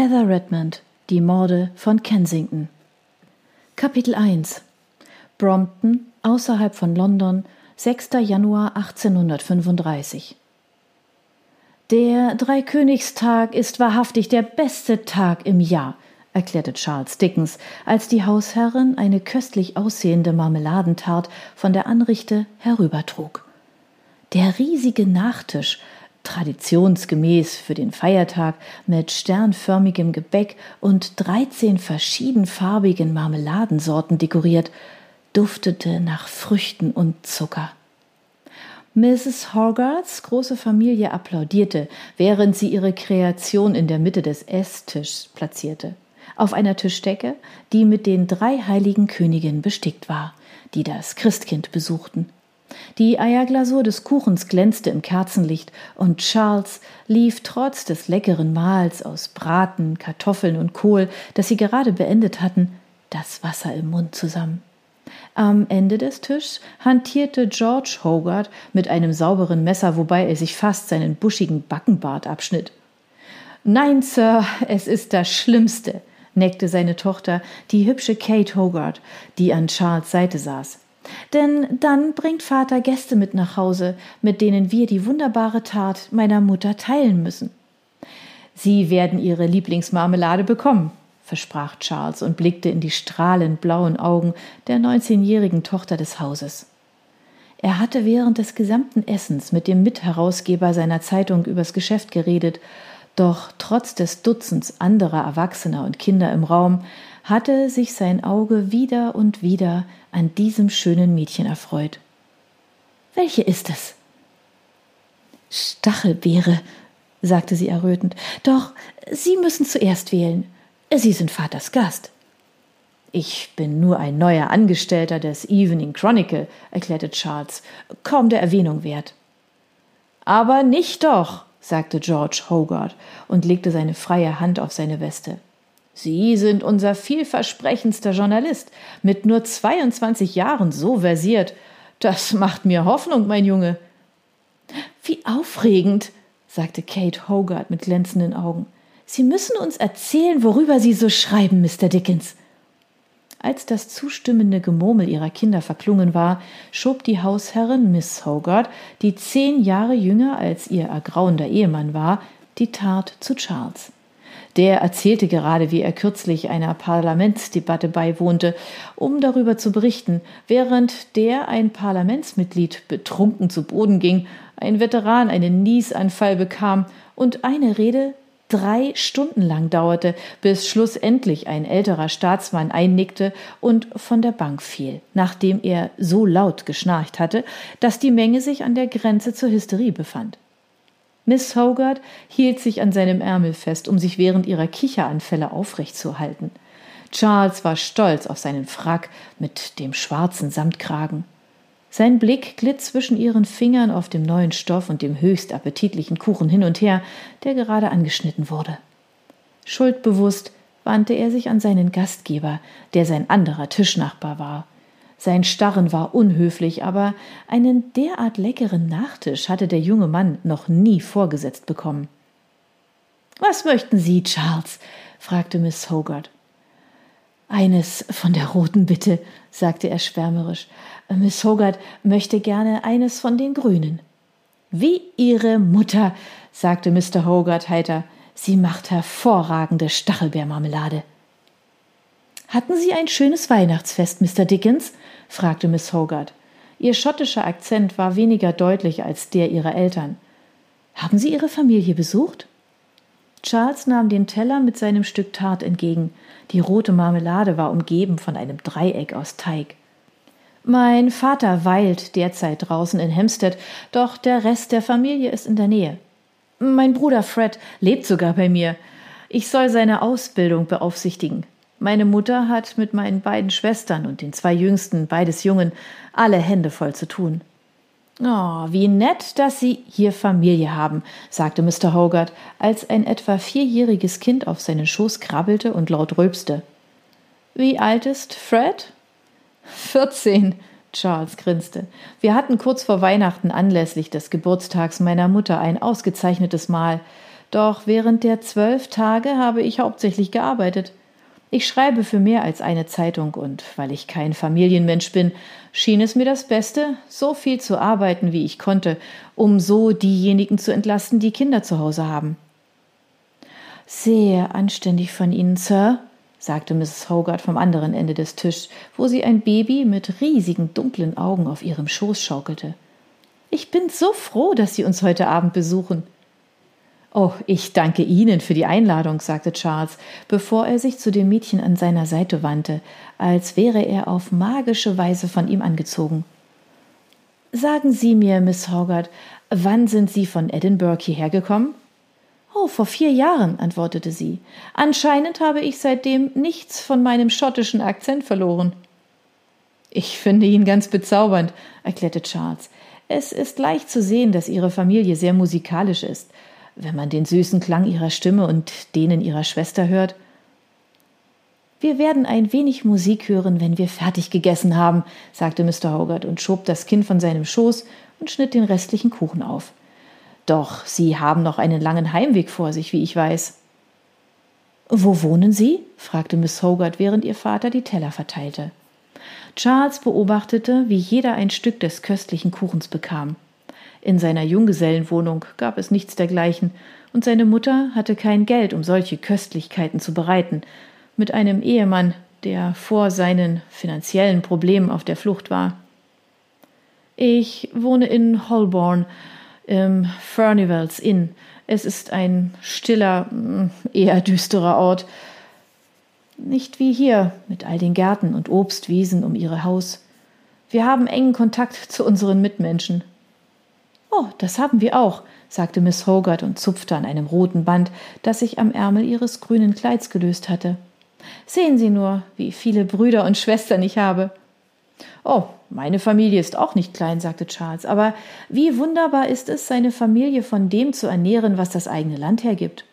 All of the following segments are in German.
Heather Redmond Die Morde von Kensington Kapitel 1 Brompton außerhalb von London 6. Januar 1835 Der Dreikönigstag ist wahrhaftig der beste Tag im Jahr, erklärte Charles Dickens, als die Hausherrin eine köstlich aussehende Marmeladentart von der Anrichte herübertrug. Der riesige Nachtisch, traditionsgemäß für den Feiertag mit sternförmigem Gebäck und dreizehn verschiedenfarbigen Marmeladensorten dekoriert, duftete nach Früchten und Zucker. Mrs. Hogarths große Familie applaudierte, während sie ihre Kreation in der Mitte des Esstischs platzierte, auf einer Tischdecke, die mit den drei heiligen Königinnen bestickt war, die das Christkind besuchten. Die Eierglasur des Kuchens glänzte im Kerzenlicht, und Charles lief trotz des leckeren Mahls aus Braten, Kartoffeln und Kohl, das sie gerade beendet hatten, das Wasser im Mund zusammen. Am Ende des Tischs hantierte George Hogarth mit einem sauberen Messer, wobei er sich fast seinen buschigen Backenbart abschnitt. Nein, Sir, es ist das Schlimmste, neckte seine Tochter, die hübsche Kate Hogarth, die an Charles Seite saß. Denn dann bringt Vater Gäste mit nach Hause, mit denen wir die wunderbare Tat meiner Mutter teilen müssen. Sie werden ihre Lieblingsmarmelade bekommen, versprach Charles und blickte in die strahlend blauen Augen der neunzehnjährigen Tochter des Hauses. Er hatte während des gesamten Essens mit dem Mitherausgeber seiner Zeitung übers Geschäft geredet, doch trotz des Dutzends anderer Erwachsener und Kinder im Raum hatte sich sein Auge wieder und wieder an diesem schönen Mädchen erfreut. Welche ist es? Stachelbeere, sagte sie errötend. Doch Sie müssen zuerst wählen. Sie sind Vaters Gast. Ich bin nur ein neuer Angestellter des Evening Chronicle, erklärte Charles, kaum der Erwähnung wert. Aber nicht doch, sagte George Hogarth und legte seine freie Hand auf seine Weste. Sie sind unser vielversprechendster Journalist, mit nur 22 Jahren so versiert. Das macht mir Hoffnung, mein Junge. Wie aufregend, sagte Kate Hogarth mit glänzenden Augen. Sie müssen uns erzählen, worüber Sie so schreiben, Mr. Dickens. Als das zustimmende Gemurmel ihrer Kinder verklungen war, schob die Hausherrin Miss Hogarth, die zehn Jahre jünger als ihr ergrauender Ehemann war, die Tat zu Charles. Der erzählte gerade, wie er kürzlich einer Parlamentsdebatte beiwohnte, um darüber zu berichten, während der ein Parlamentsmitglied betrunken zu Boden ging, ein Veteran einen Niesanfall bekam und eine Rede drei Stunden lang dauerte, bis schlussendlich ein älterer Staatsmann einnickte und von der Bank fiel, nachdem er so laut geschnarcht hatte, dass die Menge sich an der Grenze zur Hysterie befand. Miss Hogarth hielt sich an seinem Ärmel fest, um sich während ihrer Kicheranfälle aufrechtzuhalten. Charles war stolz auf seinen Frack mit dem schwarzen Samtkragen. Sein Blick glitt zwischen ihren Fingern auf dem neuen Stoff und dem höchst appetitlichen Kuchen hin und her, der gerade angeschnitten wurde. Schuldbewusst wandte er sich an seinen Gastgeber, der sein anderer Tischnachbar war. Sein Starren war unhöflich, aber einen derart leckeren Nachtisch hatte der junge Mann noch nie vorgesetzt bekommen. Was möchten Sie, Charles? fragte Miss Hogarth. Eines von der roten bitte, sagte er schwärmerisch. Miss Hogarth möchte gerne eines von den grünen. Wie Ihre Mutter, sagte Mr. Hogarth heiter. Sie macht hervorragende Stachelbeermarmelade. Hatten Sie ein schönes Weihnachtsfest, Mr. Dickens? fragte Miss Hogarth. Ihr schottischer Akzent war weniger deutlich als der ihrer Eltern. Haben Sie Ihre Familie besucht? Charles nahm den Teller mit seinem Stück Tart entgegen. Die rote Marmelade war umgeben von einem Dreieck aus Teig. Mein Vater weilt derzeit draußen in Hampstead, doch der Rest der Familie ist in der Nähe. Mein Bruder Fred lebt sogar bei mir. Ich soll seine Ausbildung beaufsichtigen. Meine Mutter hat mit meinen beiden Schwestern und den zwei Jüngsten, beides Jungen, alle Hände voll zu tun. Oh, wie nett, dass Sie hier Familie haben, sagte Mr. Hogarth, als ein etwa vierjähriges Kind auf seinen Schoß krabbelte und laut rülpste. Wie alt ist Fred? Vierzehn, Charles grinste. Wir hatten kurz vor Weihnachten anlässlich des Geburtstags meiner Mutter ein ausgezeichnetes Mahl. Doch während der zwölf Tage habe ich hauptsächlich gearbeitet. Ich schreibe für mehr als eine Zeitung und weil ich kein Familienmensch bin, schien es mir das Beste, so viel zu arbeiten, wie ich konnte, um so diejenigen zu entlasten, die Kinder zu Hause haben. Sehr anständig von Ihnen, Sir, sagte Mrs. Hogarth vom anderen Ende des Tisches, wo sie ein Baby mit riesigen dunklen Augen auf ihrem Schoß schaukelte. Ich bin so froh, dass Sie uns heute Abend besuchen. Oh, ich danke Ihnen für die Einladung, sagte Charles, bevor er sich zu dem Mädchen an seiner Seite wandte, als wäre er auf magische Weise von ihm angezogen. Sagen Sie mir, Miss Hogarth, wann sind Sie von Edinburgh hierher gekommen? Oh, vor vier Jahren, antwortete sie. Anscheinend habe ich seitdem nichts von meinem schottischen Akzent verloren. Ich finde ihn ganz bezaubernd, erklärte Charles. Es ist leicht zu sehen, dass Ihre Familie sehr musikalisch ist wenn man den süßen Klang ihrer Stimme und denen ihrer Schwester hört. Wir werden ein wenig Musik hören, wenn wir fertig gegessen haben, sagte Mr. Hogarth und schob das Kind von seinem Schoß und schnitt den restlichen Kuchen auf. Doch Sie haben noch einen langen Heimweg vor sich, wie ich weiß. Wo wohnen Sie? fragte Miss Hogarth, während ihr Vater die Teller verteilte. Charles beobachtete, wie jeder ein Stück des köstlichen Kuchens bekam. In seiner Junggesellenwohnung gab es nichts dergleichen, und seine Mutter hatte kein Geld, um solche Köstlichkeiten zu bereiten, mit einem Ehemann, der vor seinen finanziellen Problemen auf der Flucht war. Ich wohne in Holborn, im Furnivals Inn. Es ist ein stiller, mm, eher düsterer Ort. Nicht wie hier, mit all den Gärten und Obstwiesen um ihre Haus. Wir haben engen Kontakt zu unseren Mitmenschen, Oh, das haben wir auch, sagte Miss Hogarth und zupfte an einem roten Band, das sich am Ärmel ihres grünen Kleids gelöst hatte. Sehen Sie nur, wie viele Brüder und Schwestern ich habe. Oh, meine Familie ist auch nicht klein, sagte Charles, aber wie wunderbar ist es, seine Familie von dem zu ernähren, was das eigene Land hergibt.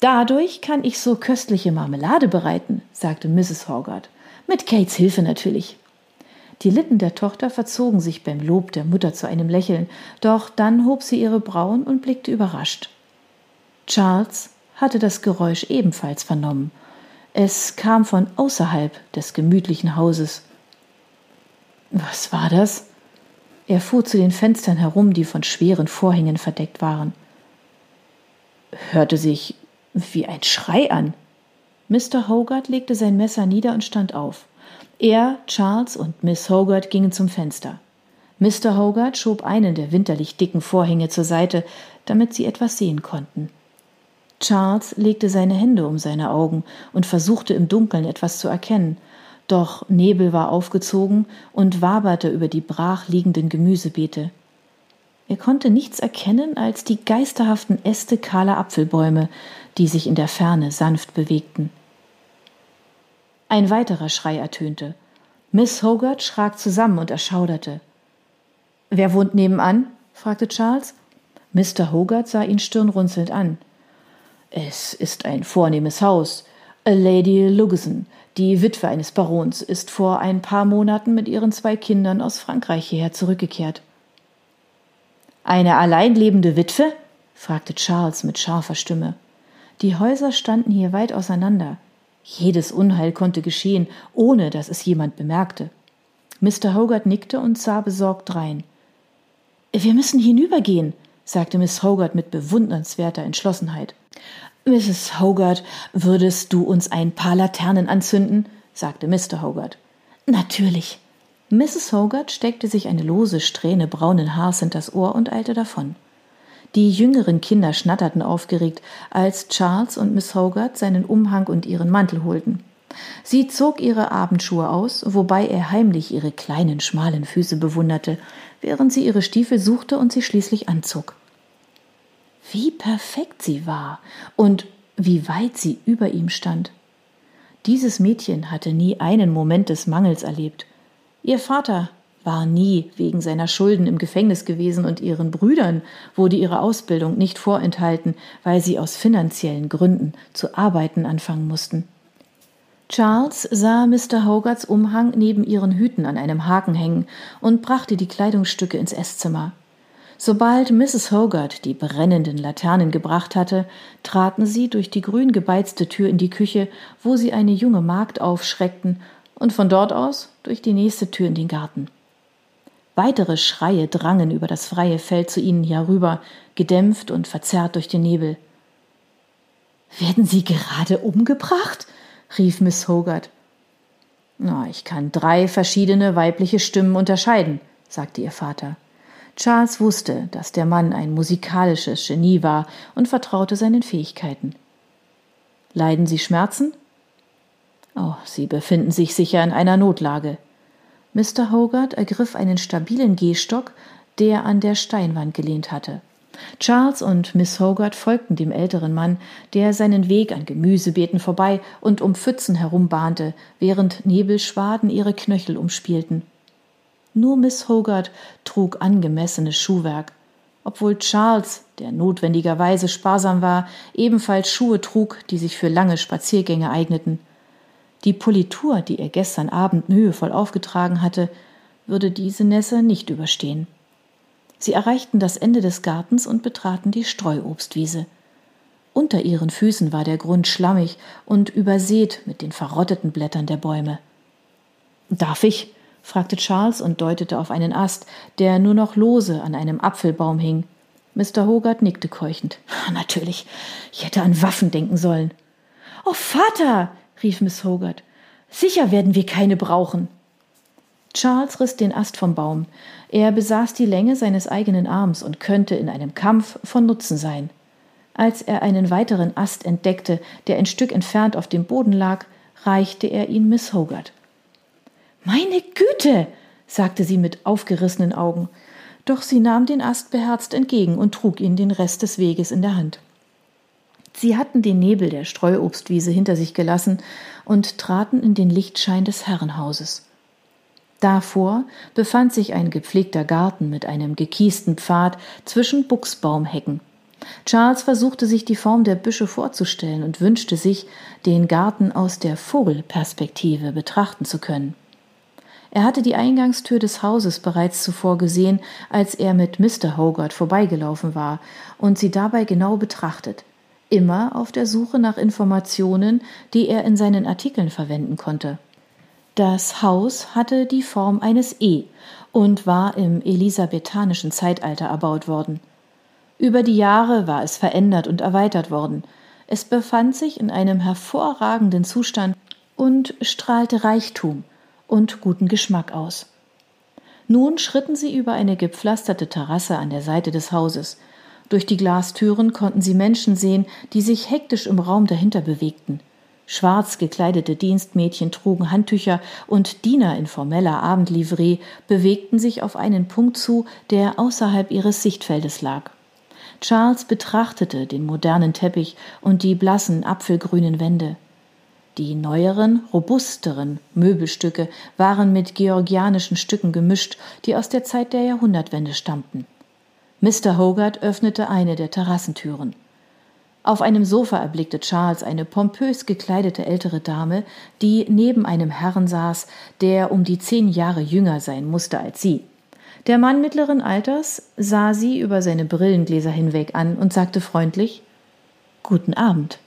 Dadurch kann ich so köstliche Marmelade bereiten, sagte Mrs. Hogarth. Mit Kates Hilfe natürlich. Die Lippen der Tochter verzogen sich beim Lob der Mutter zu einem Lächeln, doch dann hob sie ihre Brauen und blickte überrascht. Charles hatte das Geräusch ebenfalls vernommen. Es kam von außerhalb des gemütlichen Hauses. Was war das? Er fuhr zu den Fenstern herum, die von schweren Vorhängen verdeckt waren. Hörte sich wie ein Schrei an. Mr. Hogarth legte sein Messer nieder und stand auf. Er, Charles und Miss Hogarth gingen zum Fenster. Mr. Hogarth schob einen der winterlich dicken Vorhänge zur Seite, damit sie etwas sehen konnten. Charles legte seine Hände um seine Augen und versuchte im Dunkeln etwas zu erkennen, doch Nebel war aufgezogen und waberte über die brach liegenden Gemüsebeete. Er konnte nichts erkennen als die geisterhaften Äste kahler Apfelbäume, die sich in der Ferne sanft bewegten. Ein weiterer Schrei ertönte. Miss Hogarth schrak zusammen und erschauderte. Wer wohnt nebenan? fragte Charles. Mr. Hogarth sah ihn stirnrunzelnd an. Es ist ein vornehmes Haus. Lady Lugeson, die Witwe eines Barons, ist vor ein paar Monaten mit ihren zwei Kindern aus Frankreich hierher zurückgekehrt. Eine allein lebende Witwe? fragte Charles mit scharfer Stimme. Die Häuser standen hier weit auseinander. Jedes Unheil konnte geschehen, ohne dass es jemand bemerkte. Mr. Hogarth nickte und sah besorgt drein. Wir müssen hinübergehen, sagte Miss Hogarth mit bewundernswerter Entschlossenheit. Mrs. Hogarth, würdest du uns ein paar Laternen anzünden? sagte Mr. Hogarth. Natürlich. Mrs. Hogarth steckte sich eine lose Strähne braunen Haars hinters Ohr und eilte davon. Die jüngeren Kinder schnatterten aufgeregt, als Charles und Miss Hogarth seinen Umhang und ihren Mantel holten. Sie zog ihre Abendschuhe aus, wobei er heimlich ihre kleinen, schmalen Füße bewunderte, während sie ihre Stiefel suchte und sie schließlich anzog. Wie perfekt sie war und wie weit sie über ihm stand. Dieses Mädchen hatte nie einen Moment des Mangels erlebt. Ihr Vater war nie wegen seiner Schulden im Gefängnis gewesen und ihren Brüdern wurde ihre Ausbildung nicht vorenthalten, weil sie aus finanziellen Gründen zu arbeiten anfangen mussten. Charles sah Mr. Hogarths Umhang neben ihren Hüten an einem Haken hängen und brachte die Kleidungsstücke ins Esszimmer. Sobald Mrs. Hogarth die brennenden Laternen gebracht hatte, traten sie durch die grün gebeizte Tür in die Küche, wo sie eine junge Magd aufschreckten, und von dort aus durch die nächste Tür in den Garten. Weitere Schreie drangen über das freie Feld zu ihnen herüber, gedämpft und verzerrt durch den Nebel. Werden Sie gerade umgebracht? rief Miss Hogarth. Na, ich kann drei verschiedene weibliche Stimmen unterscheiden, sagte ihr Vater. Charles wusste, dass der Mann ein musikalisches Genie war und vertraute seinen Fähigkeiten. Leiden Sie Schmerzen? Oh, Sie befinden sich sicher in einer Notlage. Mr. Hogarth ergriff einen stabilen Gehstock, der an der Steinwand gelehnt hatte. Charles und Miss Hogarth folgten dem älteren Mann, der seinen Weg an Gemüsebeeten vorbei und um Pfützen herum bahnte, während Nebelschwaden ihre Knöchel umspielten. Nur Miss Hogarth trug angemessenes Schuhwerk, obwohl Charles, der notwendigerweise sparsam war, ebenfalls Schuhe trug, die sich für lange Spaziergänge eigneten. Die Politur, die er gestern Abend mühevoll aufgetragen hatte, würde diese Nässe nicht überstehen. Sie erreichten das Ende des Gartens und betraten die Streuobstwiese. Unter ihren Füßen war der Grund schlammig und übersät mit den verrotteten Blättern der Bäume. Darf ich? fragte Charles und deutete auf einen Ast, der nur noch lose an einem Apfelbaum hing. Mr. Hogarth nickte keuchend. Natürlich, ich hätte an Waffen denken sollen. Oh, Vater, rief Miss Hogarth, sicher werden wir keine brauchen. Charles riss den Ast vom Baum. Er besaß die Länge seines eigenen Arms und könnte in einem Kampf von Nutzen sein. Als er einen weiteren Ast entdeckte, der ein Stück entfernt auf dem Boden lag, reichte er ihn Miss Hogarth. Meine Güte, sagte sie mit aufgerissenen Augen, doch sie nahm den Ast beherzt entgegen und trug ihn den Rest des Weges in der Hand. Sie hatten den Nebel der Streuobstwiese hinter sich gelassen und traten in den Lichtschein des Herrenhauses. Davor befand sich ein gepflegter Garten mit einem gekiesten Pfad zwischen Buchsbaumhecken. Charles versuchte sich die Form der Büsche vorzustellen und wünschte sich, den Garten aus der Vogelperspektive betrachten zu können. Er hatte die Eingangstür des Hauses bereits zuvor gesehen, als er mit Mr. Hogarth vorbeigelaufen war und sie dabei genau betrachtet, immer auf der Suche nach Informationen, die er in seinen Artikeln verwenden konnte. Das Haus hatte die Form eines E und war im elisabethanischen Zeitalter erbaut worden. Über die Jahre war es verändert und erweitert worden. Es befand sich in einem hervorragenden Zustand und strahlte Reichtum, und guten Geschmack aus. Nun schritten sie über eine gepflasterte Terrasse an der Seite des Hauses. Durch die Glastüren konnten sie Menschen sehen, die sich hektisch im Raum dahinter bewegten. Schwarz gekleidete Dienstmädchen trugen Handtücher und Diener in formeller Abendlivree bewegten sich auf einen Punkt zu, der außerhalb ihres Sichtfeldes lag. Charles betrachtete den modernen Teppich und die blassen apfelgrünen Wände. Die neueren, robusteren Möbelstücke waren mit georgianischen Stücken gemischt, die aus der Zeit der Jahrhundertwende stammten. Mr. Hogarth öffnete eine der Terrassentüren. Auf einem Sofa erblickte Charles eine pompös gekleidete ältere Dame, die neben einem Herrn saß, der um die zehn Jahre jünger sein musste als sie. Der Mann mittleren Alters sah sie über seine Brillengläser hinweg an und sagte freundlich Guten Abend.